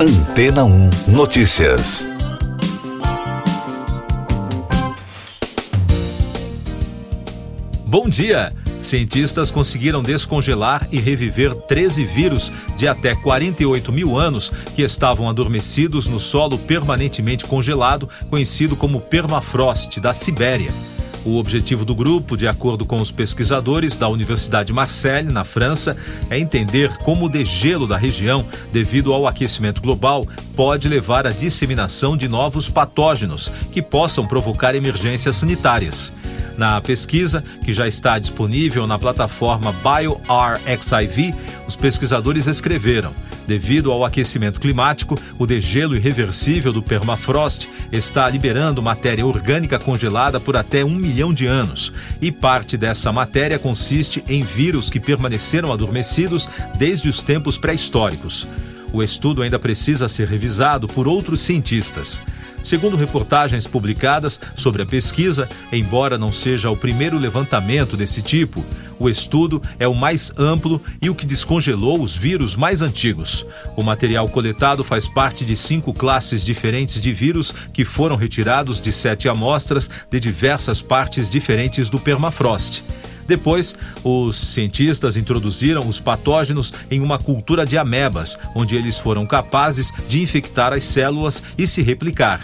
Antena 1 Notícias. Bom dia! Cientistas conseguiram descongelar e reviver 13 vírus de até 48 mil anos que estavam adormecidos no solo permanentemente congelado, conhecido como permafrost da Sibéria. O objetivo do grupo, de acordo com os pesquisadores da Universidade Marseille, na França, é entender como o degelo da região, devido ao aquecimento global, pode levar à disseminação de novos patógenos que possam provocar emergências sanitárias. Na pesquisa, que já está disponível na plataforma BioRxiv, os pesquisadores escreveram: devido ao aquecimento climático, o degelo irreversível do permafrost está liberando matéria orgânica congelada por até um milhão de anos. E parte dessa matéria consiste em vírus que permaneceram adormecidos desde os tempos pré-históricos. O estudo ainda precisa ser revisado por outros cientistas. Segundo reportagens publicadas sobre a pesquisa, embora não seja o primeiro levantamento desse tipo, o estudo é o mais amplo e o que descongelou os vírus mais antigos. O material coletado faz parte de cinco classes diferentes de vírus que foram retirados de sete amostras de diversas partes diferentes do permafrost. Depois, os cientistas introduziram os patógenos em uma cultura de amebas, onde eles foram capazes de infectar as células e se replicar.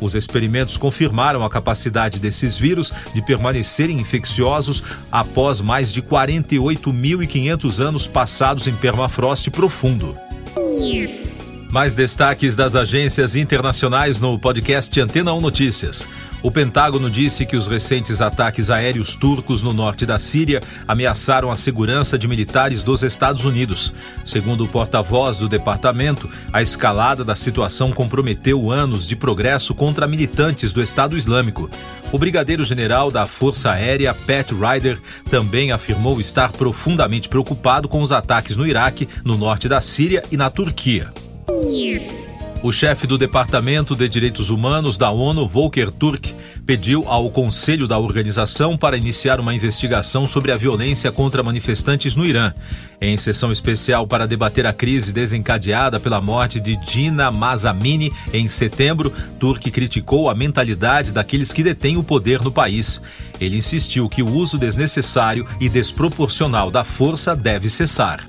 Os experimentos confirmaram a capacidade desses vírus de permanecerem infecciosos após mais de 48.500 anos passados em permafrost profundo. Mais destaques das agências internacionais no podcast Antena 1 Notícias. O Pentágono disse que os recentes ataques aéreos turcos no norte da Síria ameaçaram a segurança de militares dos Estados Unidos. Segundo o porta-voz do departamento, a escalada da situação comprometeu anos de progresso contra militantes do Estado Islâmico. O brigadeiro-general da Força Aérea, Pat Ryder, também afirmou estar profundamente preocupado com os ataques no Iraque, no norte da Síria e na Turquia. O chefe do Departamento de Direitos Humanos da ONU, Volker Turk, pediu ao Conselho da organização para iniciar uma investigação sobre a violência contra manifestantes no Irã. Em sessão especial para debater a crise desencadeada pela morte de Dina Mazamini em setembro, Turk criticou a mentalidade daqueles que detêm o poder no país. Ele insistiu que o uso desnecessário e desproporcional da força deve cessar.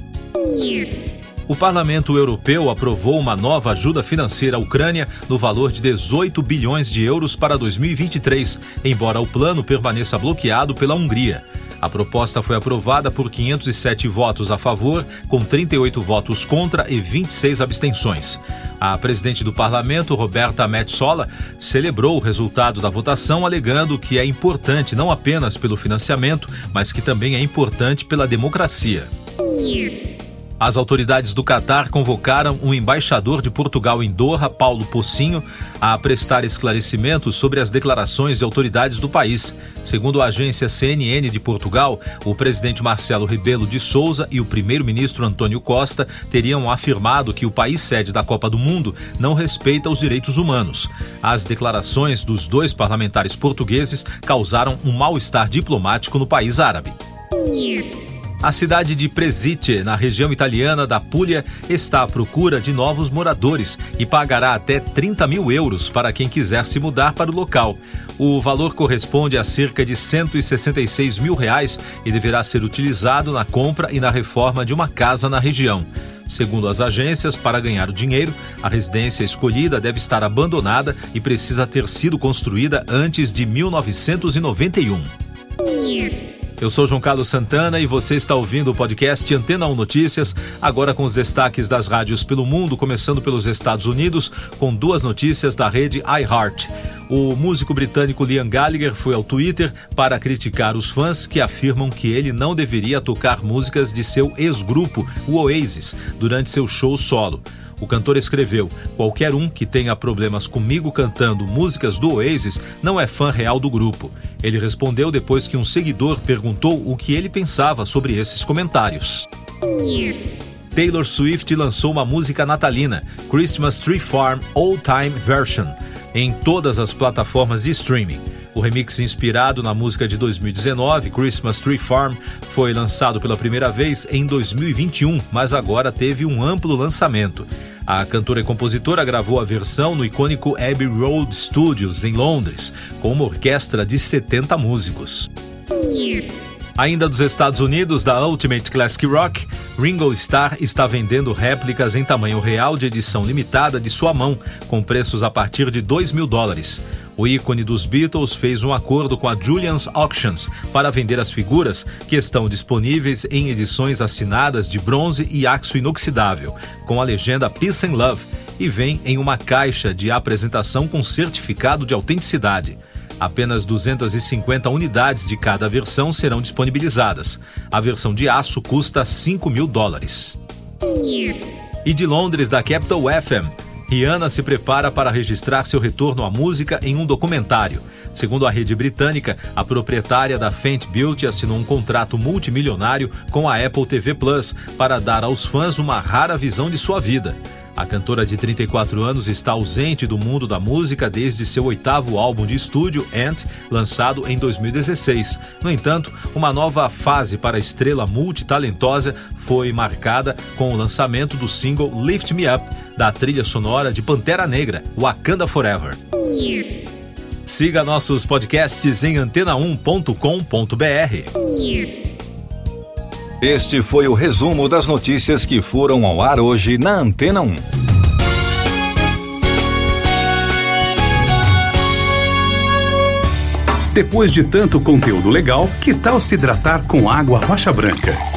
O Parlamento Europeu aprovou uma nova ajuda financeira à Ucrânia no valor de 18 bilhões de euros para 2023, embora o plano permaneça bloqueado pela Hungria. A proposta foi aprovada por 507 votos a favor, com 38 votos contra e 26 abstenções. A presidente do parlamento, Roberta Metsola, celebrou o resultado da votação, alegando que é importante não apenas pelo financiamento, mas que também é importante pela democracia. As autoridades do Catar convocaram um embaixador de Portugal em Doha, Paulo Pocinho, a prestar esclarecimentos sobre as declarações de autoridades do país. Segundo a agência CNN de Portugal, o presidente Marcelo Rebelo de Souza e o primeiro-ministro Antônio Costa teriam afirmado que o país sede da Copa do Mundo não respeita os direitos humanos. As declarações dos dois parlamentares portugueses causaram um mal-estar diplomático no país árabe. A cidade de Presite, na região italiana da Puglia, está à procura de novos moradores e pagará até 30 mil euros para quem quiser se mudar para o local. O valor corresponde a cerca de 166 mil reais e deverá ser utilizado na compra e na reforma de uma casa na região. Segundo as agências, para ganhar o dinheiro, a residência escolhida deve estar abandonada e precisa ter sido construída antes de 1991. Eu sou João Carlos Santana e você está ouvindo o podcast Antena 1 Notícias, agora com os destaques das rádios pelo mundo, começando pelos Estados Unidos, com duas notícias da rede iHeart. O músico britânico Liam Gallagher foi ao Twitter para criticar os fãs que afirmam que ele não deveria tocar músicas de seu ex-grupo, o Oasis, durante seu show solo. O cantor escreveu: Qualquer um que tenha problemas comigo cantando músicas do Oasis não é fã real do grupo. Ele respondeu depois que um seguidor perguntou o que ele pensava sobre esses comentários. Taylor Swift lançou uma música natalina, Christmas Tree Farm All Time Version, em todas as plataformas de streaming. O remix inspirado na música de 2019, Christmas Tree Farm, foi lançado pela primeira vez em 2021, mas agora teve um amplo lançamento. A cantora e compositora gravou a versão no icônico Abbey Road Studios, em Londres, com uma orquestra de 70 músicos. Ainda dos Estados Unidos, da Ultimate Classic Rock, Ringo Starr está vendendo réplicas em tamanho real de edição limitada de sua mão, com preços a partir de 2 mil dólares. O ícone dos Beatles fez um acordo com a Julian's Auctions para vender as figuras, que estão disponíveis em edições assinadas de bronze e aço inoxidável, com a legenda Peace and Love, e vem em uma caixa de apresentação com certificado de autenticidade. Apenas 250 unidades de cada versão serão disponibilizadas. A versão de aço custa 5 mil dólares. E de Londres, da Capital FM, Rihanna se prepara para registrar seu retorno à música em um documentário. Segundo a rede britânica, a proprietária da Fenty Beauty assinou um contrato multimilionário com a Apple TV Plus para dar aos fãs uma rara visão de sua vida. A cantora de 34 anos está ausente do mundo da música desde seu oitavo álbum de estúdio, Ant, lançado em 2016. No entanto, uma nova fase para a estrela multitalentosa foi marcada com o lançamento do single Lift Me Up, da trilha sonora de Pantera Negra, Wakanda Forever. Siga nossos podcasts em antena1.com.br. Este foi o resumo das notícias que foram ao ar hoje na Antena 1. Depois de tanto conteúdo legal, que tal se hidratar com água rocha branca?